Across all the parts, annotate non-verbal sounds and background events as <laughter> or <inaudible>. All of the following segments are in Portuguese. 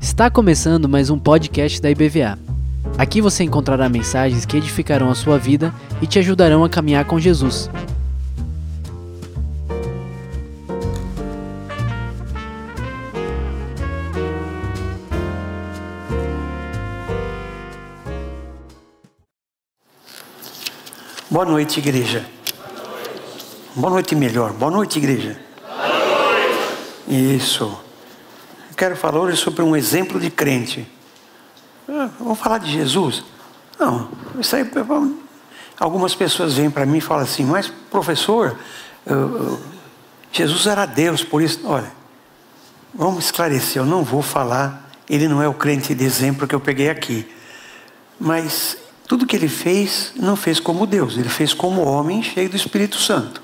Está começando mais um podcast da IBVA. Aqui você encontrará mensagens que edificarão a sua vida e te ajudarão a caminhar com Jesus. Boa noite, igreja. Boa noite, melhor. Boa noite, igreja. Isso. Eu quero falar hoje sobre um exemplo de crente. Ah, vamos falar de Jesus? Não, isso aí. Algumas pessoas vêm para mim e falam assim, mas professor, Jesus era Deus, por isso. Olha, vamos esclarecer, eu não vou falar, ele não é o crente de exemplo que eu peguei aqui. Mas tudo que ele fez, não fez como Deus, ele fez como homem cheio do Espírito Santo.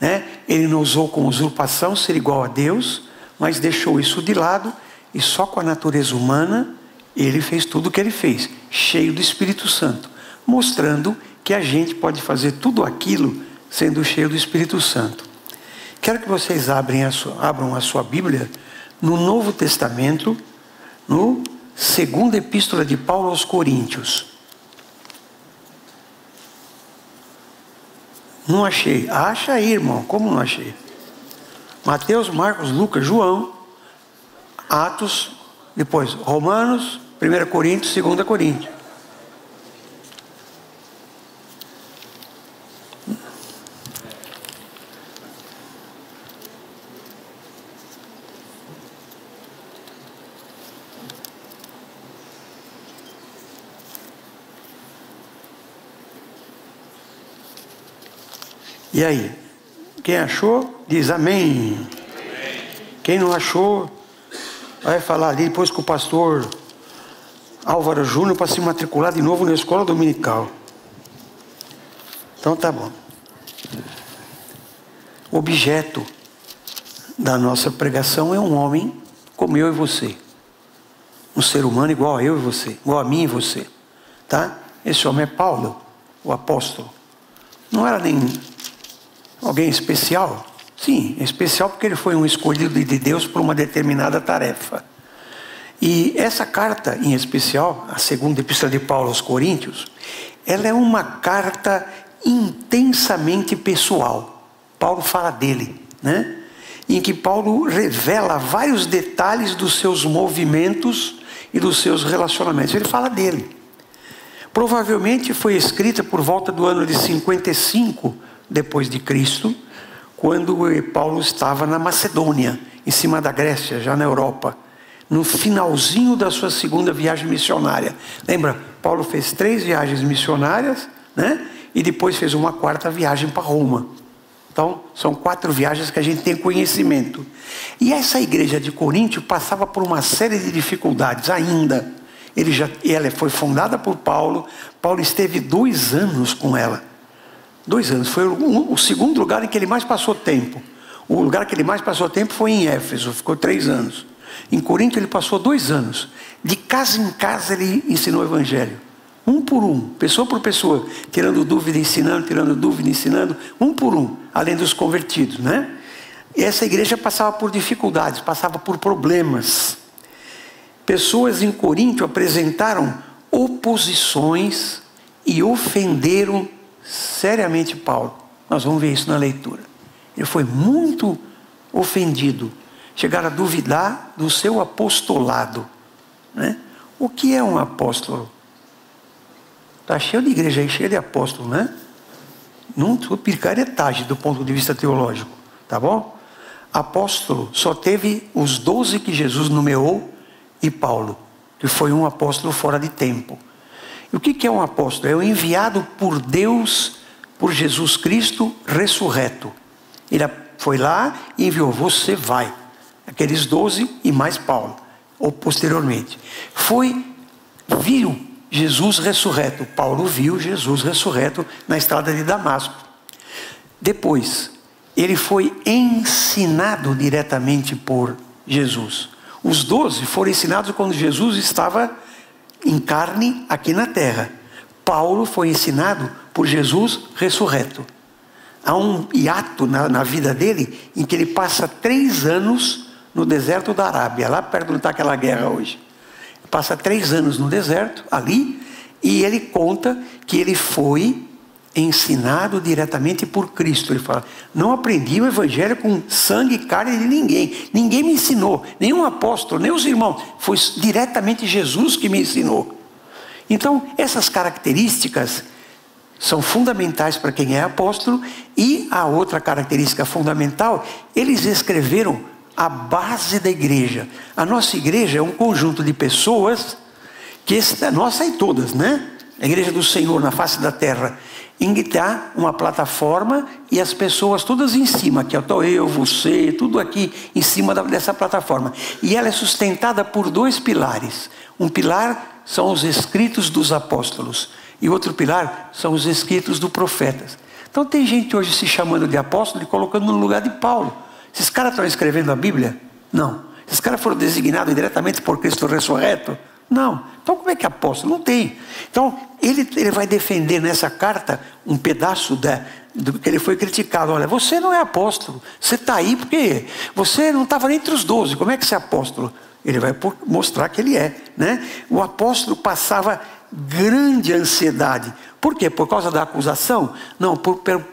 Né? Ele não usou com usurpação ser igual a Deus, mas deixou isso de lado e só com a natureza humana ele fez tudo o que ele fez, cheio do Espírito Santo, mostrando que a gente pode fazer tudo aquilo sendo cheio do Espírito Santo. Quero que vocês a sua, abram a sua Bíblia no Novo Testamento, no segunda epístola de Paulo aos Coríntios. Não achei. Acha aí, irmão. Como não achei? Mateus, Marcos, Lucas, João, Atos, depois Romanos, 1 Coríntios, 2 Coríntios. E aí? Quem achou, diz amém. amém. Quem não achou, vai falar ali depois com o pastor Álvaro Júnior para se matricular de novo na escola dominical. Então tá bom. O objeto da nossa pregação é um homem como eu e você. Um ser humano igual a eu e você, igual a mim e você. Tá? Esse homem é Paulo, o apóstolo. Não era nem Alguém especial? Sim, especial porque ele foi um escolhido de Deus por uma determinada tarefa. E essa carta, em especial, a segunda epístola de Paulo aos Coríntios, ela é uma carta intensamente pessoal. Paulo fala dele, né? Em que Paulo revela vários detalhes dos seus movimentos e dos seus relacionamentos. Ele fala dele. Provavelmente foi escrita por volta do ano de 55 depois de Cristo, quando Paulo estava na Macedônia, em cima da Grécia, já na Europa, no finalzinho da sua segunda viagem missionária. Lembra? Paulo fez três viagens missionárias, né? E depois fez uma quarta viagem para Roma. Então, são quatro viagens que a gente tem conhecimento. E essa igreja de Coríntio passava por uma série de dificuldades ainda. Ele já, ela foi fundada por Paulo. Paulo esteve dois anos com ela. Dois anos. Foi o, segundo lugar em que ele mais passou tempo. O lugar que ele mais passou tempo foi em Éfeso, ficou três anos. Em Corinto ele passou dois anos. De casa em casa ele ensinou o Evangelho. Um por um, pessoa por pessoa, tirando dúvida, ensinando, tirando dúvida, ensinando, um por um, além dos convertidos, né? E essa igreja passava por dificuldades, passava por problemas. Pessoas em Corinto apresentaram oposições e ofenderam seriamente Paulo. Nós vamos ver isso na leitura. Ele foi muito ofendido. Chegaram a duvidar do seu apostolado. Né? O que é um apóstolo? Está cheio de igreja aí, cheio de apóstolo, né? Não sou picaretagem do ponto de vista teológico, tá bom? Apóstolo só teve os doze que Jesus nomeou e Paulo, que foi um apóstolo fora de tempo. E o que é um apóstolo? É o enviado por Deus, por Jesus Cristo ressurreto. Ele foi lá e enviou, você vai. Aqueles doze e mais Paulo, ou posteriormente. Foi, viu Jesus ressurreto. Paulo viu Jesus ressurreto na estrada de Damasco. Depois, ele foi ensinado diretamente por Jesus. Os doze foram ensinados quando Jesus estava em carne aqui na terra. Paulo foi ensinado por Jesus ressurreto. há um hiato na, na vida dele em que ele passa três anos no deserto da Arábia, lá perto onde está aquela guerra hoje. Passa três anos no deserto, ali, e ele conta que ele foi ensinado diretamente por Cristo. Ele fala: Não aprendi o evangelho com sangue e carne de ninguém. Ninguém me ensinou, nenhum apóstolo, nem os irmãos. Foi diretamente Jesus que me ensinou. Então, essas características são fundamentais para quem é apóstolo, e a outra característica fundamental, eles escreveram a base da igreja. A nossa igreja é um conjunto de pessoas que nossa e todas, né? A igreja do Senhor na face da terra em está uma plataforma e as pessoas todas em cima, que estou eu, você, tudo aqui em cima dessa plataforma. E ela é sustentada por dois pilares. Um pilar são os escritos dos apóstolos e outro pilar são os escritos dos profetas. Então tem gente hoje se chamando de apóstolo e colocando no lugar de Paulo. Esses caras estão escrevendo a Bíblia? Não. Esses caras foram designados diretamente por Cristo ressurreto? Não. Então como é que é apóstolo? Não tem. Então ele, ele vai defender nessa carta um pedaço da, do que ele foi criticado. Olha, você não é apóstolo. Você está aí porque você não estava entre os doze. Como é que você é apóstolo? Ele vai mostrar que ele é. Né? O apóstolo passava grande ansiedade. Por quê? Por causa da acusação? Não, por, por,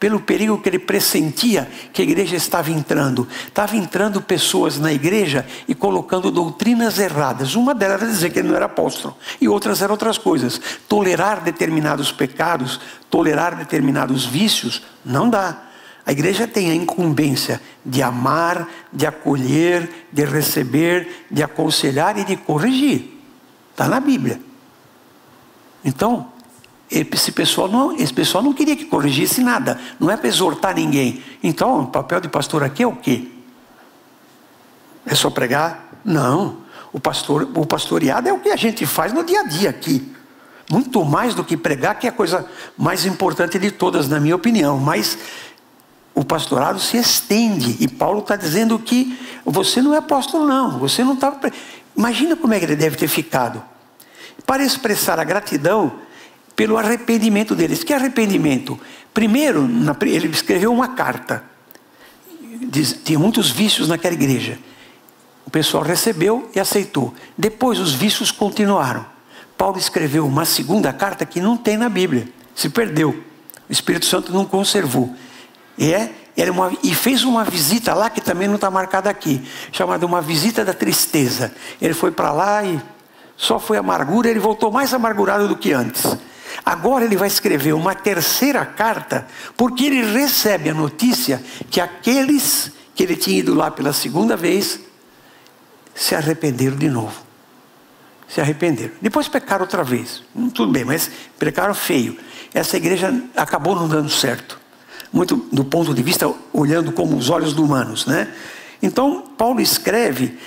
pelo perigo que ele pressentia que a igreja estava entrando. Estava entrando pessoas na igreja e colocando doutrinas erradas. Uma delas era dizer que ele não era apóstolo, e outras eram outras coisas. Tolerar determinados pecados, tolerar determinados vícios, não dá. A igreja tem a incumbência de amar, de acolher, de receber, de aconselhar e de corrigir. Está na Bíblia. Então, esse pessoal, não, esse pessoal não queria que corrigisse nada, não é para exortar ninguém. Então, o papel de pastor aqui é o quê? É só pregar? Não. O, pastor, o pastoreado é o que a gente faz no dia a dia aqui. Muito mais do que pregar, que é a coisa mais importante de todas, na minha opinião. Mas o pastorado se estende. E Paulo está dizendo que você não é apóstolo, não. Você não estava. Imagina como é que ele deve ter ficado. Para expressar a gratidão, pelo arrependimento deles. Que arrependimento? Primeiro, ele escreveu uma carta. tinha muitos vícios naquela igreja. O pessoal recebeu e aceitou. Depois os vícios continuaram. Paulo escreveu uma segunda carta que não tem na Bíblia. Se perdeu. O Espírito Santo não conservou. E, é, uma, e fez uma visita lá que também não está marcada aqui, chamada uma visita da tristeza. Ele foi para lá e só foi amargura, ele voltou mais amargurado do que antes. Agora ele vai escrever uma terceira carta, porque ele recebe a notícia que aqueles que ele tinha ido lá pela segunda vez se arrependeram de novo. Se arrependeram. Depois pecaram outra vez. Hum, tudo bem, mas pecaram feio. Essa igreja acabou não dando certo. Muito do ponto de vista, olhando como os olhos humanos, né? Então, Paulo escreve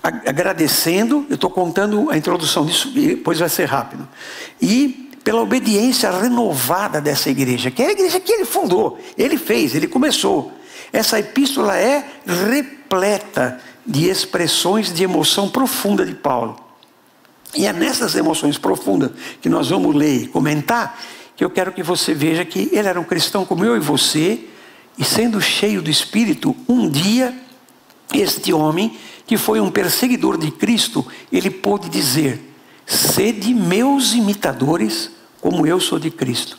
agradecendo, eu estou contando a introdução disso, depois vai ser rápido. E pela obediência renovada dessa igreja, que é a igreja que ele fundou, ele fez, ele começou. Essa epístola é repleta de expressões de emoção profunda de Paulo. E é nessas emoções profundas que nós vamos ler e comentar que eu quero que você veja que ele era um cristão como eu e você, e sendo cheio do Espírito, um dia este homem, que foi um perseguidor de Cristo, ele pôde dizer: Sede meus imitadores, como eu sou de Cristo.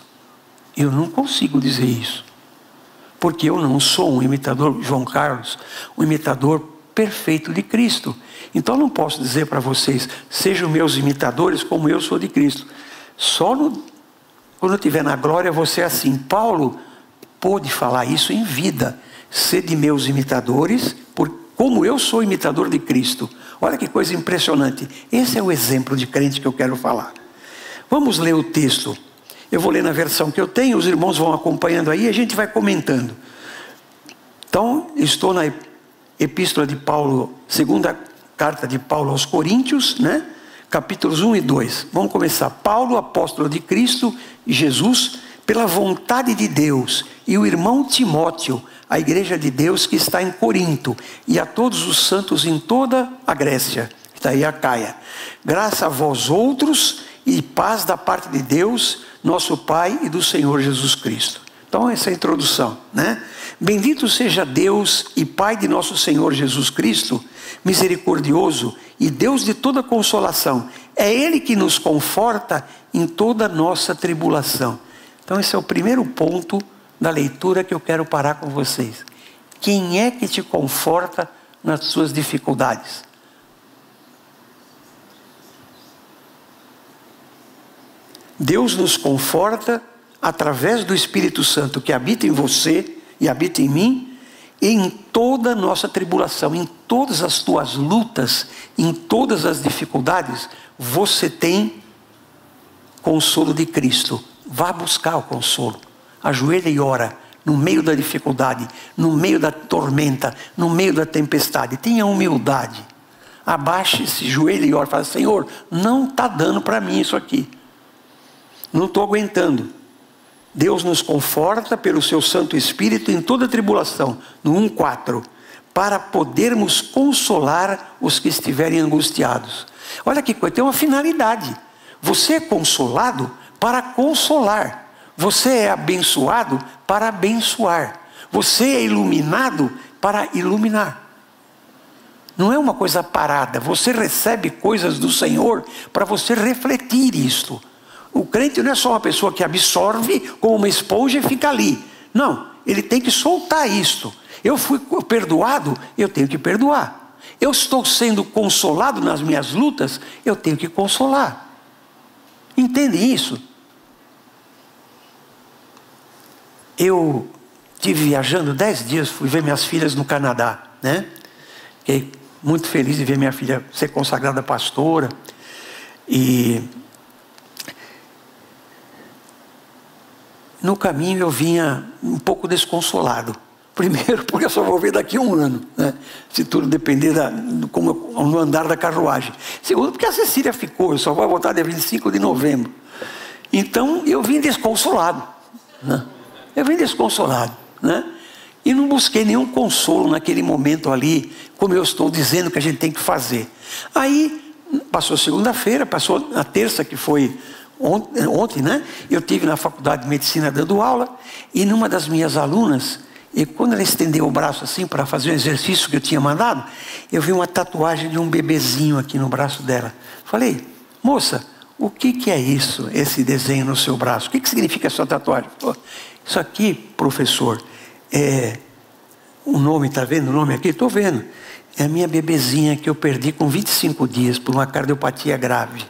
Eu não consigo dizer isso. Porque eu não sou um imitador, João Carlos, um imitador perfeito de Cristo. Então não posso dizer para vocês, sejam meus imitadores como eu sou de Cristo. Só no, quando eu estiver na glória você é assim. Paulo pôde falar isso em vida. Ser de meus imitadores, por, como eu sou imitador de Cristo. Olha que coisa impressionante. Esse é o exemplo de crente que eu quero falar. Vamos ler o texto. Eu vou ler na versão que eu tenho, os irmãos vão acompanhando aí e a gente vai comentando. Então, estou na epístola de Paulo, segunda carta de Paulo aos Coríntios, né? Capítulos 1 e 2. Vamos começar. Paulo, apóstolo de Cristo e Jesus, pela vontade de Deus, e o irmão Timóteo, a igreja de Deus que está em Corinto, e a todos os santos em toda a Grécia, está aí a Caia. Graça a vós outros e paz da parte de Deus, nosso Pai e do Senhor Jesus Cristo. Então, essa é a introdução, né? Bendito seja Deus e Pai de nosso Senhor Jesus Cristo, misericordioso e Deus de toda consolação. É Ele que nos conforta em toda nossa tribulação. Então, esse é o primeiro ponto da leitura que eu quero parar com vocês. Quem é que te conforta nas suas dificuldades? Deus nos conforta através do Espírito Santo que habita em você e habita em mim, em toda nossa tribulação, em todas as tuas lutas, em todas as dificuldades, você tem consolo de Cristo. Vá buscar o consolo. Ajoelha e ora no meio da dificuldade, no meio da tormenta, no meio da tempestade. Tenha humildade. Abaixe esse joelho e ora. Fala, Senhor, não está dando para mim isso aqui. Não estou aguentando. Deus nos conforta pelo seu Santo Espírito em toda tribulação, no 1,4, para podermos consolar os que estiverem angustiados. Olha que coisa, tem uma finalidade. Você é consolado para consolar. Você é abençoado para abençoar. Você é iluminado para iluminar. Não é uma coisa parada. Você recebe coisas do Senhor para você refletir isto. O crente não é só uma pessoa que absorve como uma esponja e fica ali. Não, ele tem que soltar isto. Eu fui perdoado, eu tenho que perdoar. Eu estou sendo consolado nas minhas lutas, eu tenho que consolar. Entende isso? Eu tive viajando dez dias, fui ver minhas filhas no Canadá, né? Fiquei muito feliz de ver minha filha ser consagrada pastora. E no caminho eu vinha um pouco desconsolado. Primeiro, porque eu só vou ver daqui a um ano, né? se tudo depender da, como, no andar da carruagem. Segundo, porque a Cecília ficou, eu só vou voltar dia 25 de novembro. Então, eu vim desconsolado. Né? Eu vim desconsolado. Né? E não busquei nenhum consolo naquele momento ali, como eu estou dizendo que a gente tem que fazer. Aí, passou segunda-feira, passou a terça, que foi Ontem, ontem, né? Eu tive na faculdade de medicina dando aula e numa das minhas alunas, e quando ela estendeu o braço assim para fazer o exercício que eu tinha mandado, eu vi uma tatuagem de um bebezinho aqui no braço dela. Falei, moça, o que, que é isso, esse desenho no seu braço? O que, que significa essa tatuagem? Isso aqui, professor, é. O nome, está vendo o nome aqui? Estou vendo. É a minha bebezinha que eu perdi com 25 dias por uma cardiopatia grave.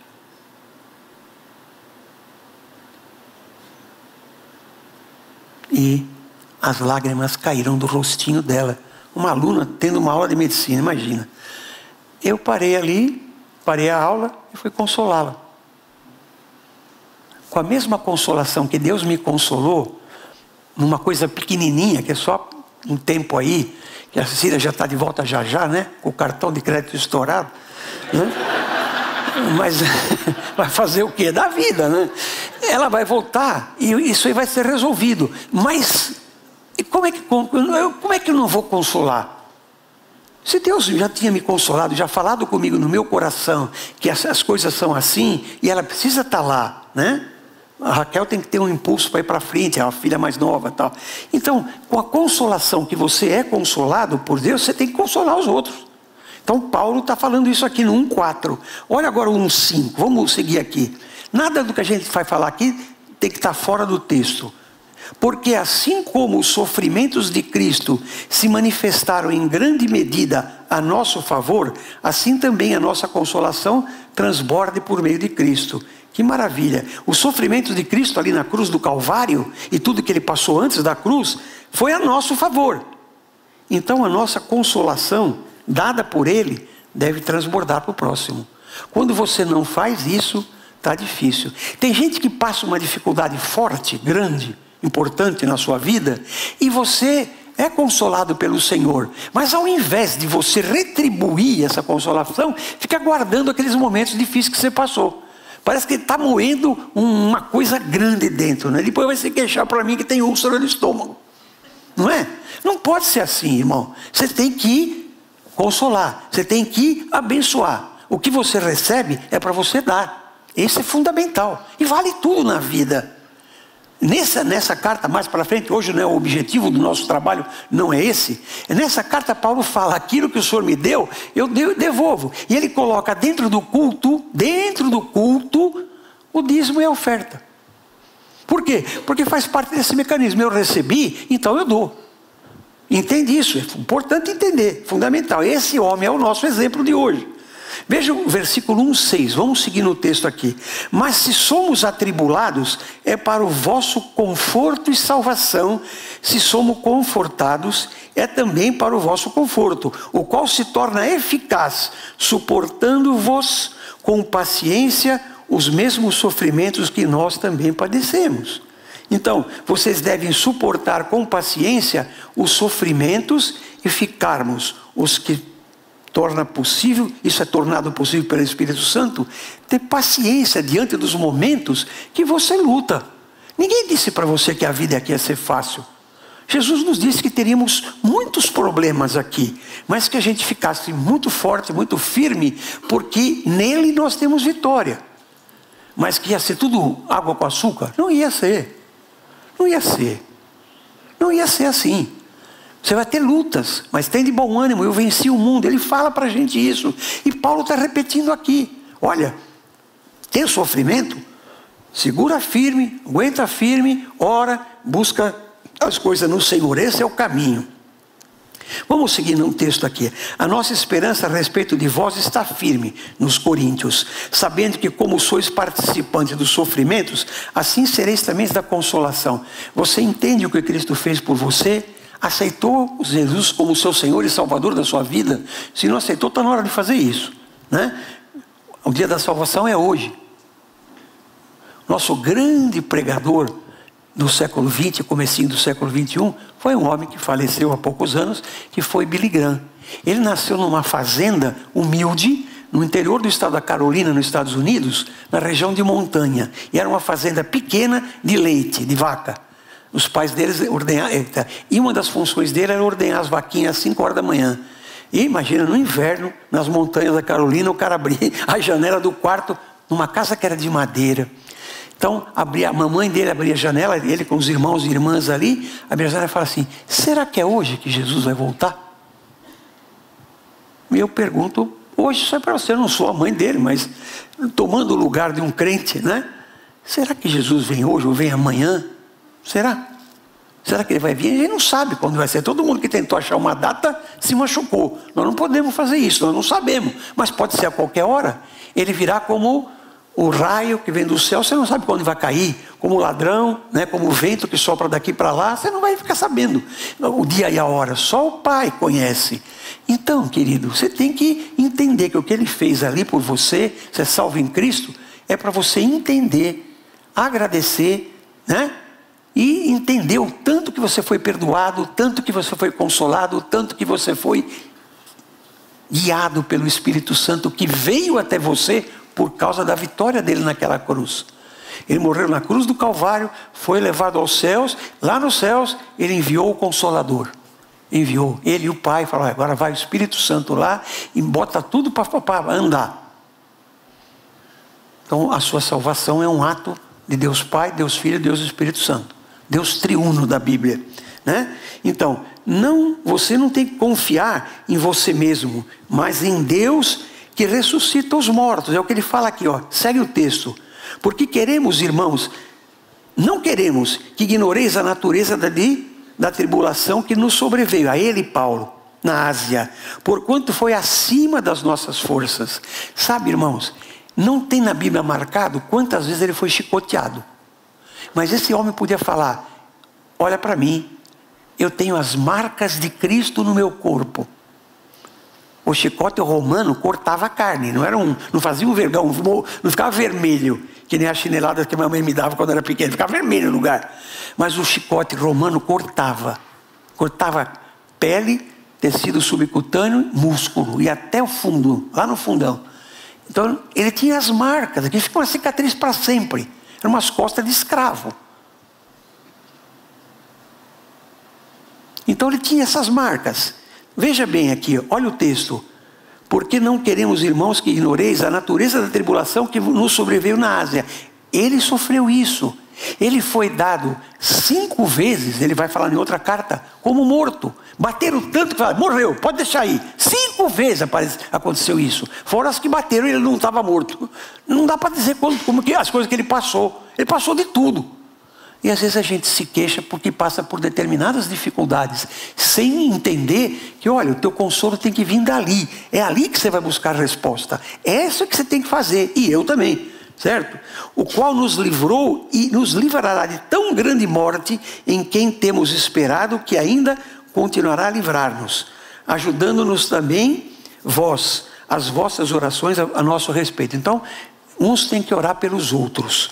E as lágrimas caíram do rostinho dela. Uma aluna tendo uma aula de medicina, imagina. Eu parei ali, parei a aula e fui consolá-la. Com a mesma consolação que Deus me consolou, numa coisa pequenininha, que é só um tempo aí, que a Cecília já está de volta já já, né? Com o cartão de crédito estourado. Né? Mas <laughs> vai fazer o quê? Da vida, né? Ela vai voltar e isso aí vai ser resolvido. Mas como é que, como é que eu não vou consolar? Se Deus já tinha me consolado, já falado comigo no meu coração que as, coisas são assim e ela precisa estar lá, né? A Raquel tem que ter um impulso para ir para frente, é a filha mais nova, tal. Então, com a consolação que você é consolado por Deus, você tem que consolar os outros. Então Paulo está falando isso aqui no 1,4. Olha agora o 1,5. Vamos seguir aqui. Nada do que a gente vai falar aqui tem que estar tá fora do texto. Porque assim como os sofrimentos de Cristo se manifestaram em grande medida a nosso favor, assim também a nossa consolação transborde por meio de Cristo. Que maravilha! Os sofrimentos de Cristo ali na cruz do Calvário e tudo que ele passou antes da cruz foi a nosso favor. Então a nossa consolação dada por ele deve transbordar para o próximo. Quando você não faz isso, está difícil. Tem gente que passa uma dificuldade forte, grande, importante na sua vida, e você é consolado pelo Senhor, mas ao invés de você retribuir essa consolação, fica guardando aqueles momentos difíceis que você passou. Parece que está moendo uma coisa grande dentro, né? Depois vai se queixar para mim que tem úlcera no estômago. Não é? Não pode ser assim, irmão. Você tem que consolar, você tem que abençoar. O que você recebe é para você dar. Isso é fundamental. E vale tudo na vida. Nessa, nessa carta, mais para frente, hoje não é o objetivo do nosso trabalho, não é esse. Nessa carta, Paulo fala: aquilo que o Senhor me deu, eu devolvo. E ele coloca dentro do culto, dentro do culto, o dízimo e a oferta. Por quê? Porque faz parte desse mecanismo. Eu recebi, então eu dou. Entende isso? É importante entender, fundamental. Esse homem é o nosso exemplo de hoje. Veja o versículo 1, 6, vamos seguir no texto aqui. Mas se somos atribulados, é para o vosso conforto e salvação, se somos confortados, é também para o vosso conforto, o qual se torna eficaz, suportando-vos com paciência os mesmos sofrimentos que nós também padecemos. Então, vocês devem suportar com paciência os sofrimentos e ficarmos os que torna possível, isso é tornado possível pelo Espírito Santo, ter paciência diante dos momentos que você luta. Ninguém disse para você que a vida aqui ia ser fácil. Jesus nos disse que teríamos muitos problemas aqui, mas que a gente ficasse muito forte, muito firme, porque nele nós temos vitória. Mas que ia ser tudo água com açúcar? Não ia ser. Não ia ser. Não ia ser assim. Você vai ter lutas, mas tem de bom ânimo, eu venci o mundo. Ele fala para a gente isso. E Paulo está repetindo aqui: olha, tem sofrimento? Segura firme, aguenta firme, ora, busca as coisas no Senhor. Esse é o caminho. Vamos seguir no texto aqui. A nossa esperança a respeito de vós está firme nos Coríntios, sabendo que, como sois participantes dos sofrimentos, assim sereis também da consolação. Você entende o que Cristo fez por você? aceitou Jesus como seu Senhor e Salvador da sua vida, se não aceitou, está na hora de fazer isso. Né? O dia da salvação é hoje. Nosso grande pregador do século XX, comecinho do século XXI, foi um homem que faleceu há poucos anos, que foi Billy Graham. Ele nasceu numa fazenda humilde, no interior do estado da Carolina, nos Estados Unidos, na região de montanha. E era uma fazenda pequena de leite, de vaca. Os pais deles ordenhavam. E uma das funções dele era ordenhar as vaquinhas às 5 horas da manhã. E imagina, no inverno, nas montanhas da Carolina, o cara abria <laughs> a janela do quarto, numa casa que era de madeira. Então, a mamãe dele abria a janela, ele com os irmãos e irmãs ali, abria a janela e fala assim: será que é hoje que Jesus vai voltar? E eu pergunto, hoje só é para você, eu não sou a mãe dele, mas tomando o lugar de um crente, né? Será que Jesus vem hoje ou vem amanhã? Será? Será que ele vai vir? A gente não sabe quando vai ser. Todo mundo que tentou achar uma data se machucou. Nós não podemos fazer isso, nós não sabemos. Mas pode ser a qualquer hora. Ele virá como o raio que vem do céu, você não sabe quando vai cair, como ladrão, né, como o vento que sopra daqui para lá, você não vai ficar sabendo o dia e a hora, só o Pai conhece. Então, querido, você tem que entender que o que ele fez ali por você, você é salvo em Cristo, é para você entender, agradecer, né? e entendeu o tanto que você foi perdoado, o tanto que você foi consolado, o tanto que você foi guiado pelo Espírito Santo que veio até você por causa da vitória dele naquela cruz. Ele morreu na cruz do Calvário, foi levado aos céus, lá nos céus ele enviou o Consolador. Enviou ele e o Pai, falou: agora vai o Espírito Santo lá e bota tudo para andar. Então a sua salvação é um ato de Deus Pai, Deus Filho, Deus Espírito Santo. Deus triuno da Bíblia. Né? Então, não, você não tem que confiar em você mesmo, mas em Deus que ressuscita os mortos. É o que ele fala aqui, ó. Segue o texto. Porque queremos, irmãos, não queremos que ignoreis a natureza da, da tribulação que nos sobreveio, a ele, Paulo, na Ásia, porquanto foi acima das nossas forças. Sabe, irmãos, não tem na Bíblia marcado quantas vezes ele foi chicoteado. Mas esse homem podia falar: Olha para mim, eu tenho as marcas de Cristo no meu corpo. O chicote romano cortava a carne, não era um, não fazia um vergão, não ficava vermelho, que nem a chinelada que minha mãe me dava quando era pequeno, ficava vermelho no lugar. Mas o chicote romano cortava, cortava pele, tecido subcutâneo, músculo e até o fundo, lá no fundão. Então ele tinha as marcas, aqui fica uma cicatriz para sempre. Eram umas costas de escravo. Então ele tinha essas marcas. Veja bem aqui, olha o texto. Porque não queremos, irmãos, que ignoreis a natureza da tribulação que nos sobreveio na Ásia. Ele sofreu isso. Ele foi dado cinco vezes, ele vai falar em outra carta, como morto. Bateram tanto que falaram, morreu, pode deixar aí. Cinco vezes aconteceu isso. Fora as que bateram, ele não estava morto. Não dá para dizer como, como que as coisas que ele passou. Ele passou de tudo. E às vezes a gente se queixa porque passa por determinadas dificuldades, sem entender que, olha, o teu consolo tem que vir dali. É ali que você vai buscar a resposta. É isso que você tem que fazer. E eu também certo? O qual nos livrou e nos livrará de tão grande morte, em quem temos esperado que ainda continuará a livrar-nos, ajudando-nos também vós, as vossas orações a, a, nosso respeito. Então, uns têm que orar pelos outros,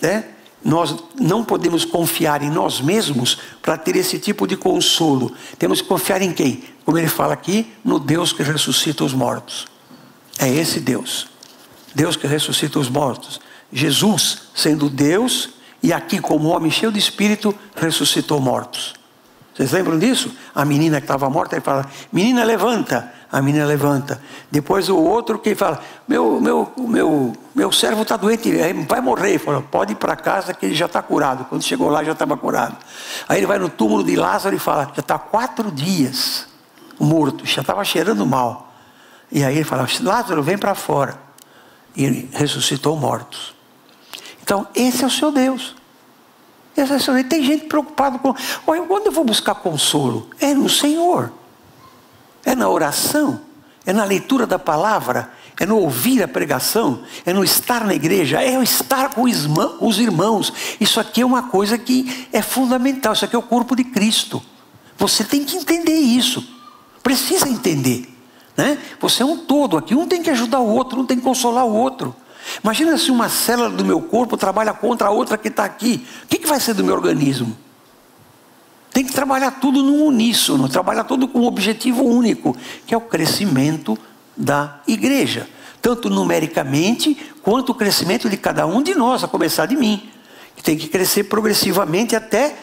né? Nós não podemos confiar em nós mesmos para ter esse tipo de consolo. Temos que confiar em quem? Como ele fala aqui, no Deus que ressuscita os mortos. É esse Deus. Deus que ressuscita os mortos. Jesus, sendo Deus, e aqui como homem cheio de espírito, ressuscitou mortos. Vocês lembram disso? A menina que estava morta, ele fala: Menina, levanta. A menina levanta. Depois o outro que fala: Meu, meu, meu, meu servo está doente, vai morrer. Ele fala: Pode ir para casa que ele já está curado. Quando chegou lá, já estava curado. Aí ele vai no túmulo de Lázaro e fala: Já está quatro dias morto, já estava cheirando mal. E aí ele fala: Lázaro, vem para fora e ressuscitou mortos. Então, esse é o seu Deus. Esse é o seu Deus. Tem gente preocupada com. Quando eu vou buscar consolo? É no Senhor. É na oração. É na leitura da palavra. É no ouvir a pregação. É no estar na igreja. É o estar com os irmãos. Isso aqui é uma coisa que é fundamental. Isso aqui é o corpo de Cristo. Você tem que entender isso. Precisa entender. Né? Você é um todo aqui, um tem que ajudar o outro, um tem que consolar o outro. Imagina se uma célula do meu corpo trabalha contra a outra que está aqui. O que, que vai ser do meu organismo? Tem que trabalhar tudo no uníssono, trabalhar tudo com um objetivo único, que é o crescimento da igreja. Tanto numericamente, quanto o crescimento de cada um de nós, a começar de mim. Que tem que crescer progressivamente até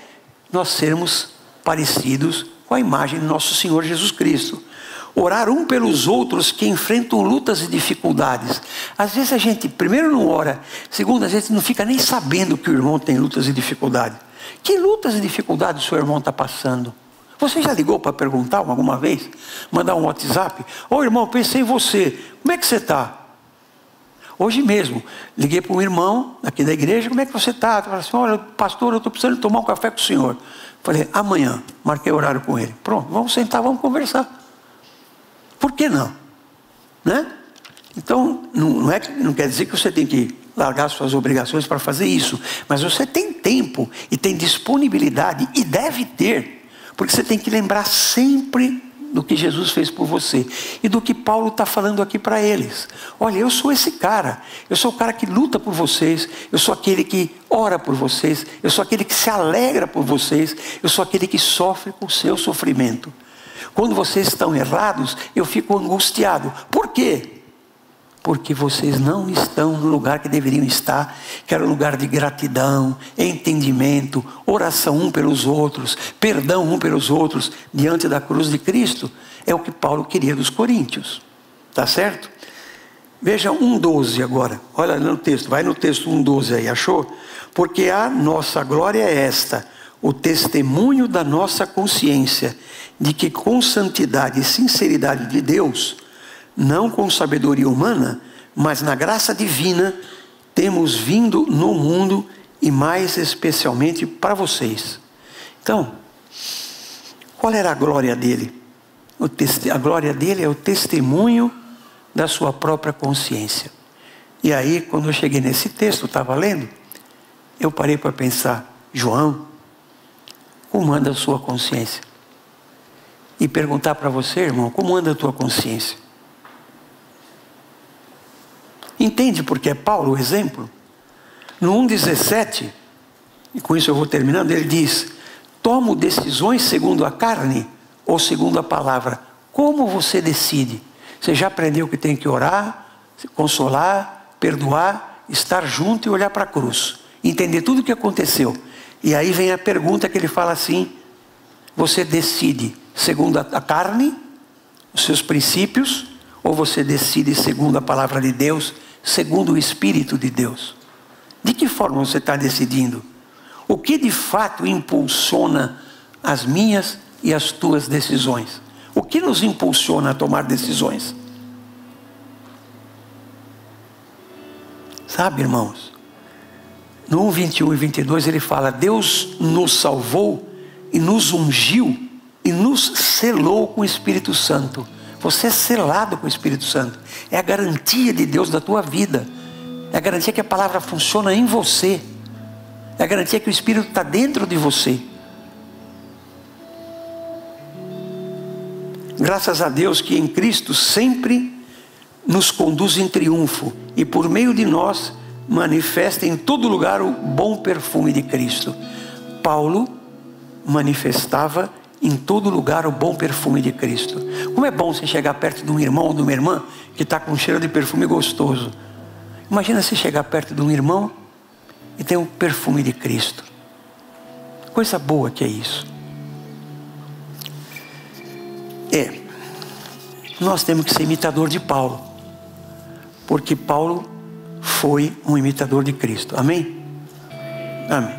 nós sermos parecidos com a imagem do nosso Senhor Jesus Cristo orar um pelos outros que enfrentam lutas e dificuldades. Às vezes a gente, primeiro, não ora, segundo, a gente não fica nem sabendo que o irmão tem lutas e dificuldades. Que lutas e dificuldades seu irmão está passando? Você já ligou para perguntar alguma vez? Mandar um WhatsApp? Ô oh, irmão, pensei em você, como é que você está? Hoje mesmo, liguei para um irmão aqui da igreja, como é que você está? Falei assim, olha, pastor, eu estou precisando tomar um café com o senhor. Falei, amanhã, marquei horário com ele. Pronto, vamos sentar, vamos conversar. Por que não? Né? Então, não, é, não quer dizer que você tem que largar suas obrigações para fazer isso, mas você tem tempo e tem disponibilidade e deve ter, porque você tem que lembrar sempre do que Jesus fez por você e do que Paulo está falando aqui para eles. Olha, eu sou esse cara, eu sou o cara que luta por vocês, eu sou aquele que ora por vocês, eu sou aquele que se alegra por vocês, eu sou aquele que sofre com o seu sofrimento. Quando vocês estão errados, eu fico angustiado. Por quê? Porque vocês não estão no lugar que deveriam estar, que era o lugar de gratidão, entendimento, oração um pelos outros, perdão um pelos outros, diante da cruz de Cristo. É o que Paulo queria dos coríntios. Tá certo? Veja 1,12 agora. Olha no texto, vai no texto 1,12 aí, achou? Porque a nossa glória é esta, o testemunho da nossa consciência de que com santidade e sinceridade de Deus, não com sabedoria humana, mas na graça divina, temos vindo no mundo e mais especialmente para vocês. Então, qual era a glória dele? A glória dele é o testemunho da sua própria consciência. E aí, quando eu cheguei nesse texto, estava lendo, eu parei para pensar, João, como anda a sua consciência? e perguntar para você, irmão, como anda a tua consciência? Entende porque é Paulo o exemplo? No 1,17, e com isso eu vou terminando, ele diz: Tomo decisões segundo a carne ou segundo a palavra. Como você decide? Você já aprendeu que tem que orar, consolar, perdoar, estar junto e olhar para a cruz, entender tudo o que aconteceu. E aí vem a pergunta que ele fala assim: Você decide segundo a carne, os seus princípios, ou você decide segundo a palavra de Deus, segundo o Espírito de Deus? De que forma você está decidindo? O que de fato impulsiona as minhas e as tuas decisões? O que nos impulsiona a tomar decisões? Sabe, irmãos? No 1, 21 e 22 ele fala: Deus nos salvou e nos ungiu e nos selou com o Espírito Santo. Você é selado com o Espírito Santo. É a garantia de Deus da tua vida. É a garantia que a palavra funciona em você. É a garantia que o Espírito está dentro de você. Graças a Deus que em Cristo sempre nos conduz em triunfo e por meio de nós manifesta em todo lugar o bom perfume de Cristo. Paulo manifestava em todo lugar o bom perfume de Cristo. Como é bom você chegar perto de um irmão ou de uma irmã que está com um cheiro de perfume gostoso. Imagina você chegar perto de um irmão e tem o um perfume de Cristo. Coisa boa que é isso. É, nós temos que ser imitador de Paulo, porque Paulo foi um imitador de Cristo. Amém? Amém.